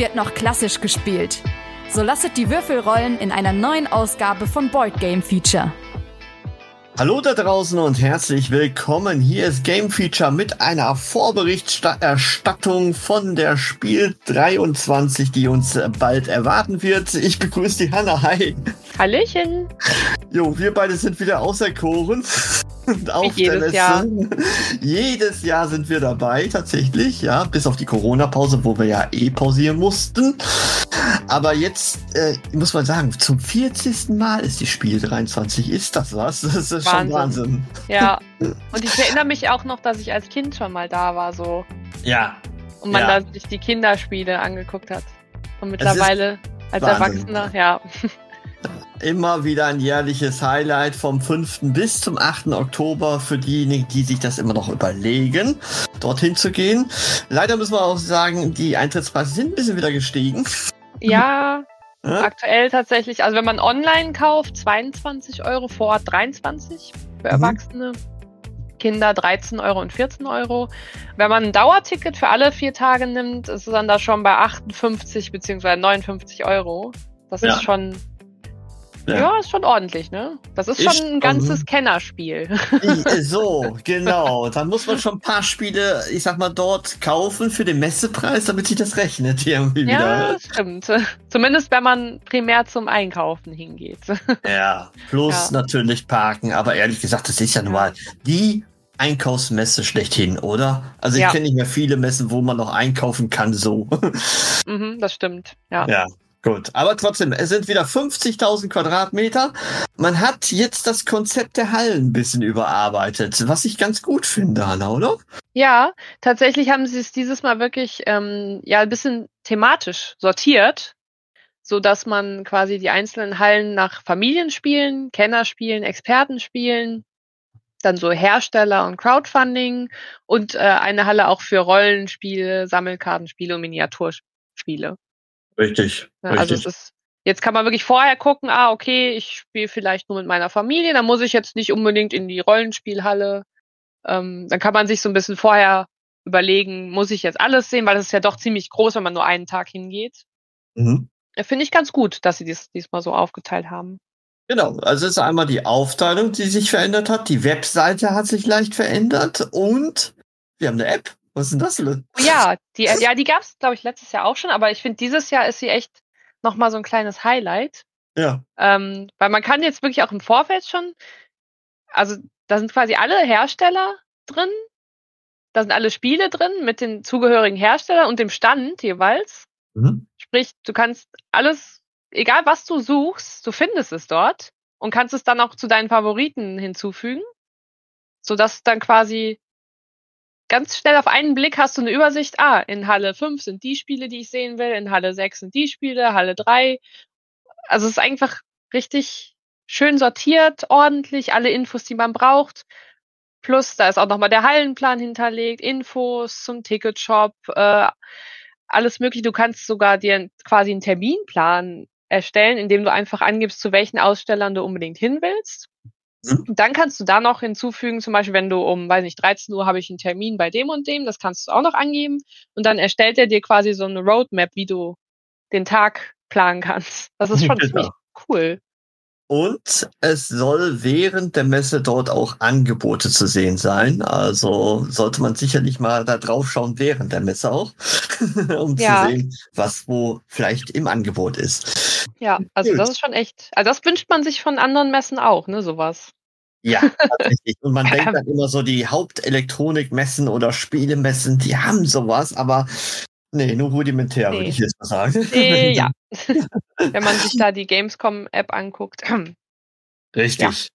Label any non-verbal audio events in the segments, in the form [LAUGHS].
Wird noch klassisch gespielt. So lasset die Würfel rollen in einer neuen Ausgabe von Board Game Feature. Hallo da draußen und herzlich willkommen. Hier ist Game Feature mit einer Vorberichterstattung von der Spiel 23, die uns bald erwarten wird. Ich begrüße die Hanna. Hi. Hallöchen. Jo, wir beide sind wieder auserkoren. Und auf jedes. Jahr. Jedes Jahr sind wir dabei, tatsächlich, ja. Bis auf die Corona-Pause, wo wir ja eh pausieren mussten. Aber jetzt äh, muss man sagen, zum 40. Mal ist die Spiel 23. Ist das was? Das ist schon Wahnsinn. Wahnsinn. Ja. Und ich erinnere mich auch noch, dass ich als Kind schon mal da war, so. Ja, Und man Ja. da sich die Kinderspiele angeguckt hat. Und mittlerweile als Wahnsinn. Erwachsener, ja. Immer wieder ein jährliches Highlight vom 5. bis zum 8. Oktober für diejenigen, die sich das immer noch überlegen, dorthin zu gehen. Leider müssen wir auch sagen, die Eintrittspreise sind ein bisschen wieder gestiegen. Ja, [LAUGHS] Ja? aktuell tatsächlich. Also wenn man online kauft, 22 Euro, vor Ort 23 für Mhm. Erwachsene. Kinder 13 Euro und 14 Euro. Wenn man ein Dauerticket für alle vier Tage nimmt, ist es dann da schon bei 58 bzw. 59 Euro. Das Ja. ist schon, Ja. ja. ist schon ordentlich, ne? Das ist, Ist schon ein ganzes Kennerspiel. I- So, [LAUGHS] genau. Dann muss man schon ein paar Spiele, ich sag mal, dort kaufen für den Messepreis, damit sich das rechnet irgendwie ja, wieder. das stimmt. Zumindest wenn man primär zum Einkaufen hingeht. Ja, plus Ja. natürlich parken, aber ehrlich gesagt, das ist ja nun Ja. mal die Einkaufsmesse schlechthin, oder? Also ich Ja. kenne nicht mehr viele Messen, wo man noch einkaufen kann, so. mhm, das stimmt. Ja. Ja, gut. Aber trotzdem, es sind wieder 50.000 Quadratmeter. Man hat jetzt das Konzept der Hallen ein bisschen überarbeitet, was ich ganz gut finde, Hanna, oder? Ja, tatsächlich haben sie es dieses Mal wirklich ähm, ja ein bisschen thematisch sortiert, so dass man quasi die einzelnen Hallen nach Familienspielen, Kennerspielen, Expertenspielen, dann so Hersteller und Crowdfunding und äh, eine Halle auch für Rollenspiele, Sammelkartenspiele und Miniaturspiele. Richtig. Ja, also es ist jetzt kann man wirklich vorher gucken, ah okay, ich spiele vielleicht nur mit meiner Familie, dann muss ich jetzt nicht unbedingt in die Rollenspielhalle. Ähm, dann kann man sich so ein bisschen vorher überlegen, muss ich jetzt alles sehen, weil das ist ja doch ziemlich groß, wenn man nur einen Tag hingeht. mhm. Finde ich ganz gut, dass sie dies diesmal so aufgeteilt haben. Genau, also es ist einmal die Aufteilung, die sich verändert hat. Die Webseite hat sich leicht verändert und wir haben eine App. Was ist denn das denn? Oh Ja, die, ja, die gab es, glaube ich, letztes Jahr auch schon, aber ich finde, dieses Jahr ist sie echt nochmal so ein kleines Highlight. Ja. Ähm, weil man kann jetzt wirklich auch im Vorfeld schon, also da sind quasi alle Hersteller drin, da sind alle Spiele drin mit den zugehörigen Herstellern und dem Stand jeweils. Mhm. Sprich, du kannst alles, egal was du suchst, du findest es dort und kannst es dann auch zu deinen Favoriten hinzufügen, sodass dann quasi ganz schnell auf einen Blick hast du eine Übersicht, ah, in Halle 5 sind die Spiele, die ich sehen will, in Halle 6 sind die Spiele, Halle 3. Also es ist einfach richtig schön sortiert, ordentlich, alle Infos, die man braucht. Plus, da ist auch nochmal der Hallenplan hinterlegt, Infos zum Ticketshop, äh, alles mögliche. Du kannst sogar dir quasi einen Terminplan erstellen, indem du einfach angibst, zu welchen Ausstellern du unbedingt hin willst. Und dann kannst du da noch hinzufügen, zum Beispiel, wenn du um, weiß nicht, 13 Uhr habe ich einen Termin bei dem und dem, das kannst du auch noch angeben. Und dann erstellt er dir quasi so eine Roadmap, wie du den Tag planen kannst. Das ist schon [LAUGHS] Genau. ziemlich cool. Und es soll während der Messe dort auch Angebote zu sehen sein. Also sollte man sicherlich mal da drauf schauen während der Messe auch, [LAUGHS] um Ja. zu sehen, was wo vielleicht im Angebot ist. Ja, also das ist schon echt, also das wünscht man sich von anderen Messen auch, ne, sowas. Ja, tatsächlich. Und man [LAUGHS] denkt dann immer so, die Hauptelektronikmessen oder Spielemessen, die haben sowas, aber nee, nur rudimentär, Nee. würde ich jetzt mal sagen. Äh, ja. [LAUGHS] Wenn man sich da die Gamescom-App anguckt. [CLEARS THROAT] Richtig.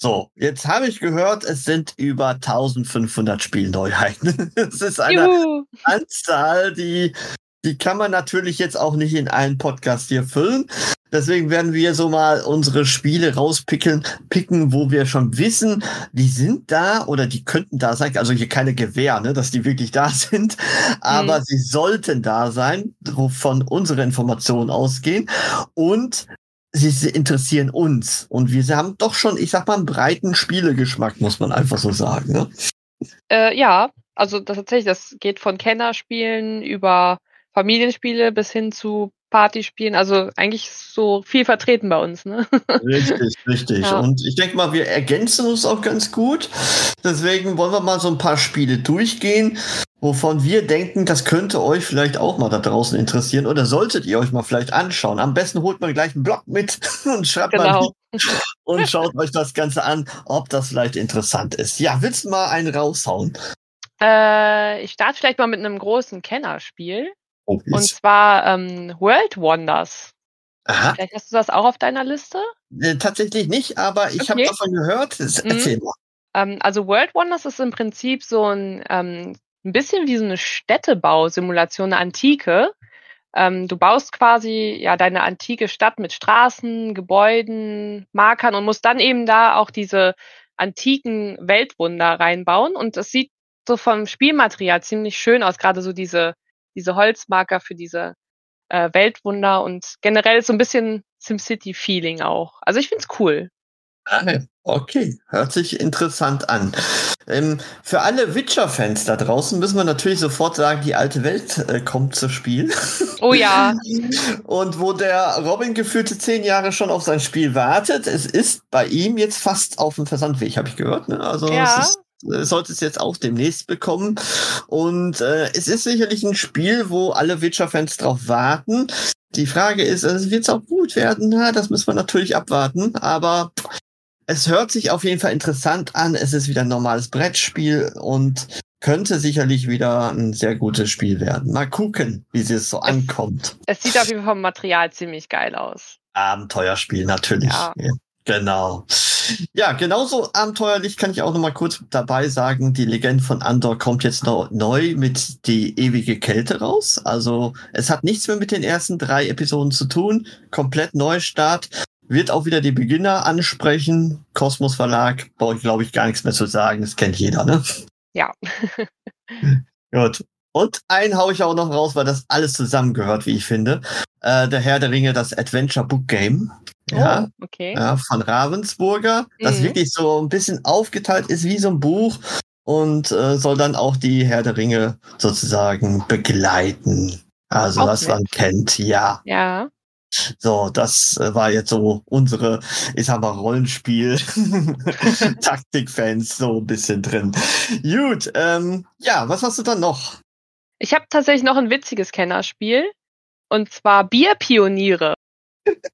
So, jetzt habe ich gehört, es sind über 1500 Spielneuheiten. [LAUGHS] Es ist eine Juhu. Anzahl, die, die kann man natürlich jetzt auch nicht in einen Podcast hier füllen. Deswegen werden wir so mal unsere Spiele rauspicken, picken, wo wir schon wissen, die sind da oder die könnten da sein. Also hier keine Gewähr, ne, dass die wirklich da [LAUGHS] sind. Aber mhm. sie sollten da sein, wovon unsere Informationen ausgehen. Und sie, sie interessieren uns. Und wir haben doch schon, ich sag mal, einen breiten Spielegeschmack, muss man einfach so sagen. Ne? Äh, ja, also das tatsächlich, das geht von Kennerspielen über Familienspiele bis hin zu Partyspielen. Also eigentlich so viel vertreten bei uns. Ne? [LAUGHS] Richtig, richtig. Ja. Und ich denke mal, wir ergänzen uns auch ganz gut. Deswegen wollen wir mal so ein paar Spiele durchgehen, wovon wir denken, das könnte euch vielleicht auch mal da draußen interessieren oder solltet ihr euch mal vielleicht anschauen. Am besten holt man gleich einen Blog mit [LAUGHS] und schreibt genau. mal [LAUGHS] und schaut euch das Ganze an, ob das vielleicht interessant ist. Ja, willst du mal einen raushauen? Äh, ich starte vielleicht mal mit einem großen Kennerspiel. Oh, und zwar ähm, World Wonders. Aha. Vielleicht hast du das auch auf deiner Liste? Äh, tatsächlich nicht, aber ich okay. habe davon gehört. Erzähl mhm. mal. Ähm, also World Wonders ist im Prinzip so ein, ähm, ein bisschen wie so eine Städtebausimulation, eine Antike. Ähm, du baust quasi ja deine antike Stadt mit Straßen, Gebäuden, Markern und musst dann eben da auch diese antiken Weltwunder reinbauen. Und es sieht so vom Spielmaterial ziemlich schön aus, gerade so diese diese Holzmarker für diese äh, Weltwunder und generell so ein bisschen SimCity-Feeling auch. Also ich find's cool. Okay, hört sich interessant an. Ähm, für alle Witcher-Fans da draußen müssen wir natürlich sofort sagen, die alte Welt äh, kommt zu Spiel. Oh ja. [LAUGHS] Und wo der Robin gefühlte zehn Jahre schon auf sein Spiel wartet, es ist bei ihm jetzt fast auf dem Versandweg, habe ich gehört. Ne? Also ja. es ist sollte es jetzt auch demnächst bekommen. Und äh, es ist sicherlich ein Spiel, wo alle Witcher-Fans drauf warten. Die Frage ist, also wird es auch gut werden? Na, das müssen wir natürlich abwarten. Aber es hört sich auf jeden Fall interessant an. Es ist wieder ein normales Brettspiel und könnte sicherlich wieder ein sehr gutes Spiel werden. Mal gucken, wie sie es so ankommt. Es sieht auf jeden Fall vom Material ziemlich geil aus. Abenteuerspiel, natürlich. Ja. ja. Genau. Ja, genauso abenteuerlich kann ich auch noch mal kurz dabei sagen, die Legende von Andor kommt jetzt noch neu mit die ewige Kälte raus. Also es hat nichts mehr mit den ersten drei Episoden zu tun. Komplett Neustart. Wird auch wieder die Beginner ansprechen. Kosmos Verlag, brauche ich glaube ich gar nichts mehr zu sagen. Das kennt jeder, ne? Ja. [LAUGHS] Gut. Und einen hau ich auch noch raus, weil das alles zusammengehört, wie ich finde. Äh, der Herr der Ringe, das Adventure Book Game. Ja, oh, okay. ja, von Ravensburger, mhm. das wirklich so ein bisschen aufgeteilt ist wie so ein Buch und äh, soll dann auch die Herr der Ringe sozusagen begleiten. Also auch was nett. man kennt, ja. Ja. So, das äh, war jetzt so unsere, ich sag mal, Rollenspiel, [LAUGHS] Taktikfans so ein bisschen drin. Gut, ähm, ja, was hast du dann noch? Ich habe tatsächlich noch ein witziges Kennerspiel. Und zwar Bierpioniere. [LAUGHS]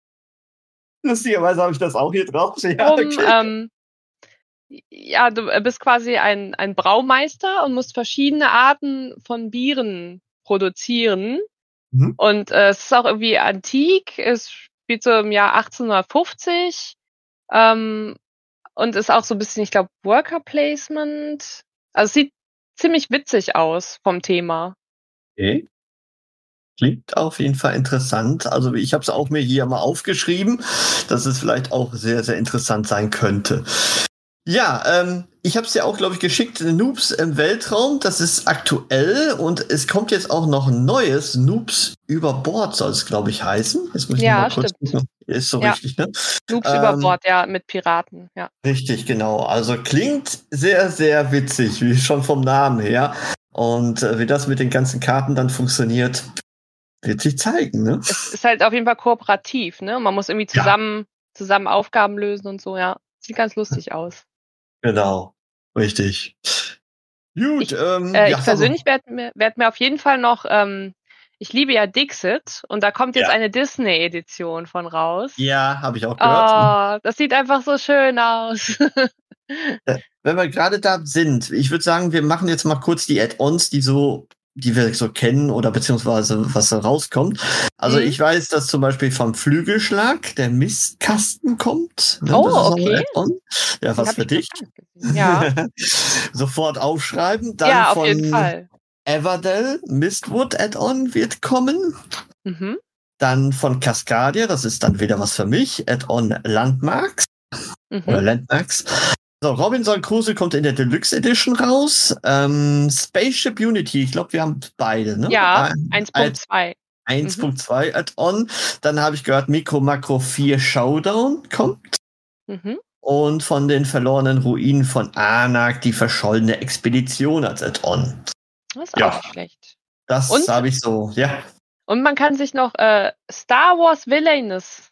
Lustigerweise habe ich das auch hier drauf. Ja, um, okay. ähm, ja, du bist quasi ein, ein Braumeister und musst verschiedene Arten von Bieren produzieren. Mhm. Und äh, es ist auch irgendwie antik. Es spielt so im Jahr 1850. Ähm, und ist auch so ein bisschen, ich glaube, Worker Placement. Also es sieht ziemlich witzig aus vom Thema. Okay. Klingt auf jeden Fall interessant. Also ich habe es auch mir hier mal aufgeschrieben, dass es vielleicht auch sehr, sehr interessant sein könnte. Ja, ähm, ich habe es ja auch, glaube ich, geschickt. Noobs im Weltraum, das ist aktuell und es kommt jetzt auch noch ein neues. Noobs über Bord soll es, glaube ich, heißen. Jetzt muss ich ja, mal kurz gucken. Ist so ja. richtig, ne? Noobs ähm, über Bord, ja, mit Piraten, ja. Richtig, genau. Also klingt sehr, sehr witzig, wie schon vom Namen her. Und äh, wie das mit den ganzen Karten dann funktioniert, wird sich zeigen, ne? Es ist halt auf jeden Fall kooperativ, ne? Man muss irgendwie zusammen, ja. zusammen Aufgaben lösen und so, ja. Sieht ganz lustig aus. Genau, richtig. Gut, ich, ähm, äh, ja, ich persönlich werde mir, werd mir auf jeden Fall noch, ähm, ich liebe ja Dixit und da kommt jetzt ja. eine Disney-Edition von raus. Ja, habe ich auch gehört. Oh, das sieht einfach so schön aus. Äh, wenn wir gerade da sind, ich würde sagen, wir machen jetzt mal kurz die Add-ons, die so die wir so kennen oder beziehungsweise was da rauskommt. Also Mhm. ich weiß, dass zum Beispiel vom Flügelschlag der Mistkasten kommt. Ne? Oh, okay. Ja, was für ich dich. Ja, [LAUGHS] Sofort aufschreiben. Dann ja, auf von jeden Fall. Everdell Mistwood Add-on wird kommen. Mhm. Dann von Cascadia, das ist dann wieder was für mich. Add-on Landmarks oder Mhm. Landmarks. So, Robinson Crusoe kommt in der Deluxe Edition raus. Ähm, Spaceship Unity, ich glaube, wir haben beide, ne? Ja, Ein- 1.2. 1.2 Add-on. Dann habe ich gehört, Mikro Makro 4 Showdown kommt. Mhm. Und von den verlorenen Ruinen von Anak die verschollene Expedition als Add-on. Das ist Ja. auch nicht schlecht. Das habe ich so, ja. Und man kann sich noch äh, Star Wars Villainous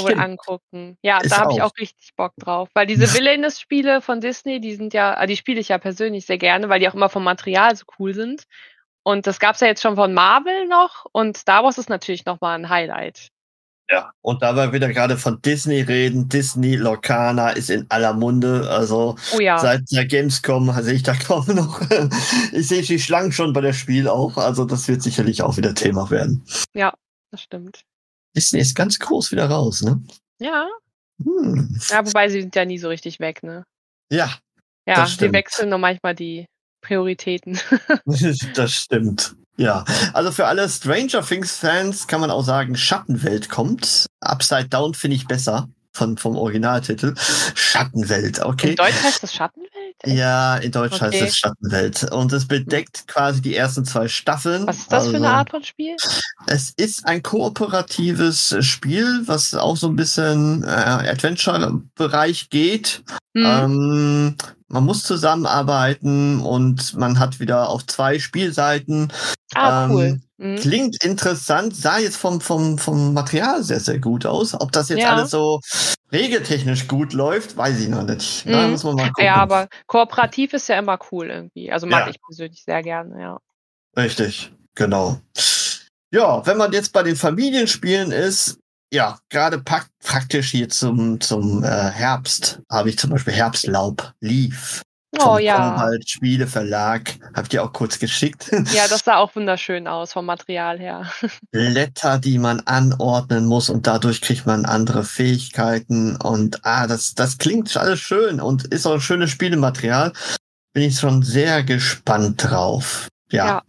Stimmt. angucken. Ja, Ist da habe ich auch. richtig Bock drauf. Weil diese [LAUGHS] Villainous-Spiele von Disney, die sind ja, ah, die spiele ich ja persönlich sehr gerne, weil die auch immer vom Material so cool sind. Und das gab's ja jetzt schon von Marvel noch und Star Wars ist natürlich nochmal ein Highlight. Ja, und da wir wieder gerade von Disney reden, Disney Lorcana ist in aller Munde. Also Oh ja. seit der Gamescom [LAUGHS] sehe ich da kaum noch. [LAUGHS] Ich sehe die Schlangen schon bei der Spiel auch. Also das wird sicherlich auch wieder Thema werden. Das stimmt. Disney ist ganz groß wieder raus, ne? Ja. Hm. Ja, wobei sie sind ja nie so richtig weg, ne? Ja, Ja, stimmt. wechseln nur manchmal die Prioritäten. [LAUGHS] das stimmt. Ja, also für alle Stranger Things Fans kann man auch sagen, Schattenwelt kommt. Upside Down finde ich besser von, vom Originaltitel. Schattenwelt, okay. In Deutsch heißt das Schattenwelt? Ja, in Deutsch heißt Okay. es Schattenwelt. Und es bedeckt quasi die ersten zwei Staffeln. Was ist das für eine Also, Art von Spiel? Es ist ein kooperatives Spiel, was auch so ein bisschen äh, Adventure-Bereich geht. Hm. Ähm, man muss zusammenarbeiten und man hat wieder auf zwei Spielseiten. Ah, ähm, cool. Hm. Klingt interessant, sah jetzt vom, vom, vom Material sehr, sehr gut aus. Ob das jetzt Ja. alles so regeltechnisch gut läuft, weiß ich noch nicht. Da Mhm. muss man mal gucken. Ja, aber kooperativ ist ja immer cool irgendwie. Also mag Ja. ich persönlich sehr gerne, ja. Richtig, genau. Ja, wenn man jetzt bei den Familienspielen ist, ja, gerade praktisch hier zum, zum äh, Herbst habe ich zum Beispiel Herbstlaub, Leaf. Oh ja. Comhalt Spiele Verlag. Hab ich dir auch kurz geschickt. Ja, das sah [LAUGHS] auch wunderschön aus vom Material her. [LAUGHS] Blätter, die man anordnen muss und dadurch kriegt man andere Fähigkeiten und ah, das, das klingt alles schön und ist auch ein schönes Spielematerial. Bin ich schon sehr gespannt drauf. Ja. Ja.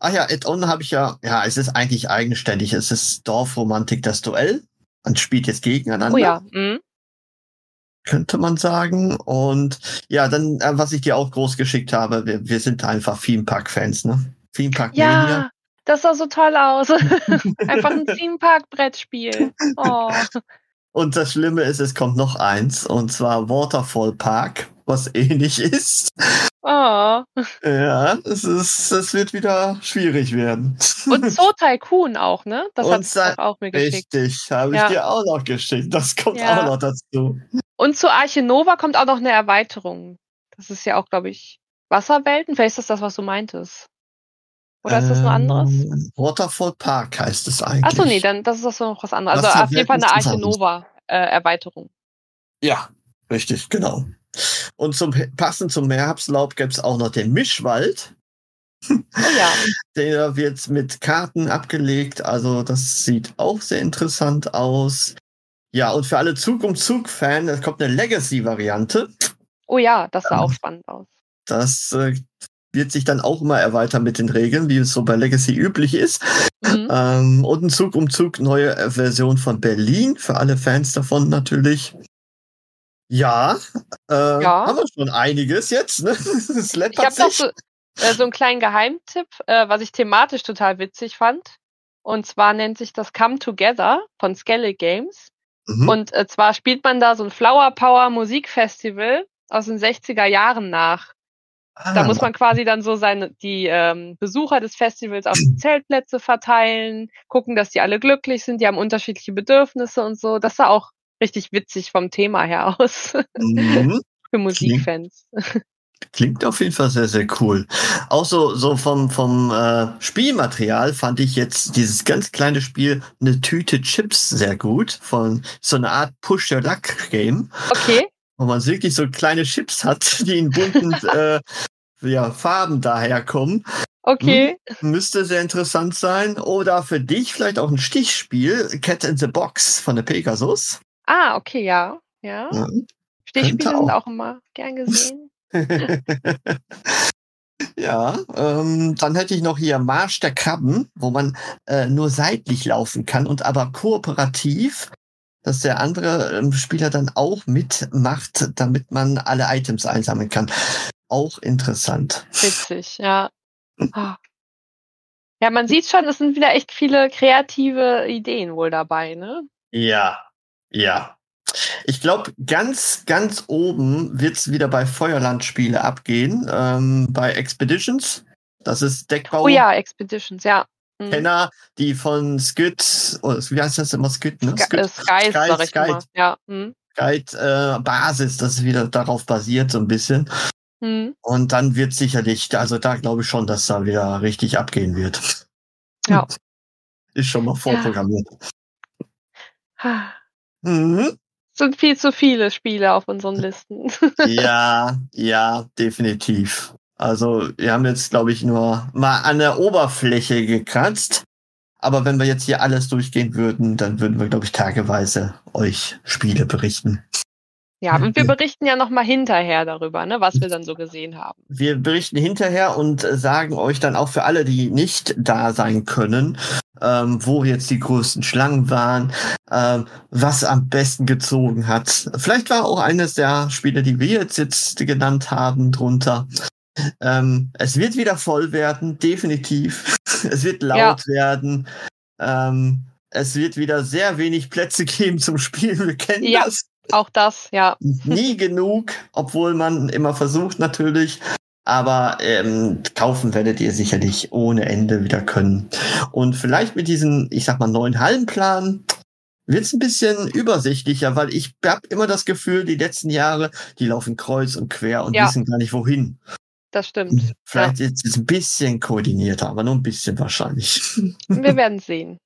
Ach ja, Add-on habe ich ja, ja, es ist eigentlich eigenständig. Es ist Dorfromantik, das Duell. Man spielt jetzt gegeneinander, Oh ja. Mhm. Könnte man sagen. Und ja, dann, äh, was ich dir auch groß geschickt habe, wir, wir sind einfach Theme Park-Fans, ne? Theme Park Mania. Ja, das sah so toll aus. [LAUGHS] Einfach ein Theme Park Brettspiel. Oh. Und das Schlimme ist, es kommt noch eins, und zwar Waterfall Park, was ähnlich [LAUGHS] ist. oh. Ja, es ist, es wird wieder schwierig werden. Und [LAUGHS] Zoo Tycoon auch, ne? Das hat Sa- auch mir geschickt. Richtig, habe ich Ja. dir auch noch geschickt. Das kommt Ja. auch noch dazu. Und zu Arche Nova kommt auch noch eine Erweiterung. Das ist ja auch, glaube ich, Wasserwelten. Vielleicht ist das das, was du meintest. Oder ist das ein anderes? Ähm, Waterfall Park heißt es eigentlich. Achso, nee, dann das ist das noch was anderes. Also auf jeden Fall eine Arche anderes. Nova äh, Erweiterung. Ja, richtig, genau. Und zum passend zum Herbstlaub gibt's auch noch den Mischwald. Oh ja. Der wird mit Karten abgelegt, also das sieht auch sehr interessant aus. Ja, und für alle Zug um Zug-Fan, es kommt eine Legacy-Variante. Oh ja, das sah auch spannend aus. Das äh, wird sich dann auch immer erweitern mit den Regeln, wie es so bei Legacy üblich ist. Mhm. Ähm, und ein Zug um Zug neue Version von Berlin, für alle Fans davon natürlich. Ja, äh, Ja. haben wir schon einiges jetzt. Ne? [LAUGHS] Es Ich habe noch so, äh, so einen kleinen Geheimtipp, äh, was ich thematisch total witzig fand. Und zwar nennt sich das Come Together von Skelly Games. Mhm. Und äh, zwar spielt man da so ein Flower Power Musikfestival aus den 60er Jahren nach. Da Ah, muss man quasi dann so seine, die ähm, Besucher des Festivals auf die [CLEARS THROAT] Zeltplätze verteilen, gucken, dass die alle glücklich sind, die haben unterschiedliche Bedürfnisse und so. Das sah auch richtig witzig vom Thema her aus mhm. [LAUGHS] für Musikfans. Klingt auf jeden Fall sehr, sehr cool. Auch so, so vom, vom äh, Spielmaterial fand ich jetzt dieses ganz kleine Spiel eine Tüte Chips sehr gut. Von so einer Art Push-Your-Luck-Game. Okay, wo man wirklich so kleine Chips hat, die in bunten [LAUGHS] äh, ja, Farben daherkommen. Okay. Müsste sehr interessant sein. Oder für dich vielleicht auch ein Stichspiel, Cat in the Box von der Pegasus. Ah, okay, ja. Ja. Ja. Stichspiele Könnte sind auch. auch immer gern [LAUGHS] gesehen. ja, ähm, dann hätte ich noch hier Marsch der Krabben, wo man äh, nur seitlich laufen kann und aber kooperativ, dass der andere ähm, Spieler dann auch mitmacht, damit man alle Items einsammeln kann. Auch interessant. Witzig, ja. Ah. Ja, man sieht schon, es sind wieder echt viele kreative Ideen wohl dabei, ne? Ja, ja. Ich glaube, ganz, ganz oben wird's wieder bei Feuerlandspiele abgehen, ähm, bei Expeditions. Das ist Deckbau. Oh ja, Expeditions, ja. Mhm. Kenner, die von Skyt, oder wie heißt das immer Skyt, ne? Sk- äh, Skies, Skies, sag ich Skies. immer. Ja. Mhm. Guide äh, Basis, das ist wieder darauf basiert so ein bisschen. Mhm. Und dann wird sicherlich, also da glaube ich schon, dass da wieder richtig abgehen wird. Ja. [LAUGHS] Ist schon mal vorprogrammiert. Ah. Mhm. sind viel zu viele Spiele auf unseren Listen. [LAUGHS] Ja, ja, definitiv. Also wir haben jetzt, glaube ich, nur mal an der Oberfläche gekratzt. Aber wenn wir jetzt hier alles durchgehen würden, dann würden wir, glaube ich, tageweise euch Spiele berichten. Ja, und wir berichten ja nochmal hinterher darüber, ne, was wir dann so gesehen haben. Wir berichten hinterher und sagen euch dann auch für alle, die nicht da sein können, ähm, wo jetzt die größten Schlangen waren, ähm, was am besten gezogen hat. Vielleicht war auch eines der Spiele, die wir jetzt, jetzt genannt haben, drunter. Ähm, es wird wieder voll werden, definitiv. [LAUGHS] Es wird laut werden. Ähm, es wird wieder sehr wenig Plätze geben zum Spielen. Wir kennen Ja. das Auch das, ja. nie genug, obwohl man immer versucht natürlich. Aber ähm, kaufen werdet ihr sicherlich ohne Ende wieder können. Und vielleicht mit diesem, ich sag mal, neuen Hallenplan wird es ein bisschen übersichtlicher, weil ich habe immer das Gefühl, die letzten Jahre, die laufen kreuz und quer und Ja. wissen gar nicht wohin. Das stimmt. Vielleicht ist es ein bisschen koordinierter, aber nur ein bisschen wahrscheinlich. Wir werden sehen.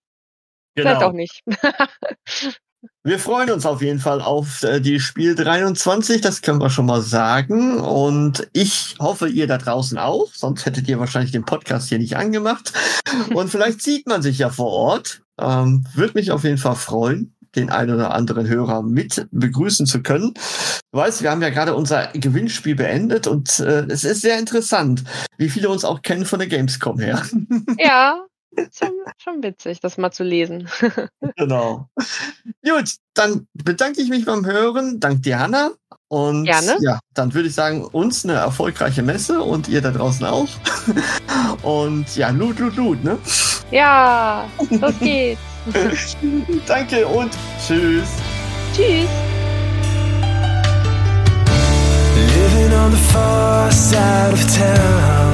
Vielleicht auch nicht. [LAUGHS] Wir freuen uns auf jeden Fall auf äh, die Spiel 23, das können wir schon mal sagen. Und ich hoffe, ihr da draußen auch, sonst hättet ihr wahrscheinlich den Podcast hier nicht angemacht. [LAUGHS] Und vielleicht sieht man sich ja vor Ort. Ähm, Würde mich auf jeden Fall freuen, den einen oder anderen Hörer mit begrüßen zu können. Du weißt, wir haben ja gerade unser Gewinnspiel beendet und äh, es ist sehr interessant, wie viele uns auch kennen von der Gamescom her. ja, schon, schon witzig, das mal zu lesen. [LAUGHS] Genau. Gut, dann bedanke ich mich beim Hören. Dank dir, Hanna. Und Gerne. ja, dann würde ich sagen, uns eine erfolgreiche Messe und ihr da draußen auch. [LAUGHS] Und ja, Loot, Loot, Loot, ne? Ja, los geht's. [LAUGHS] Danke und tschüss. Tschüss. Living on the far side of town.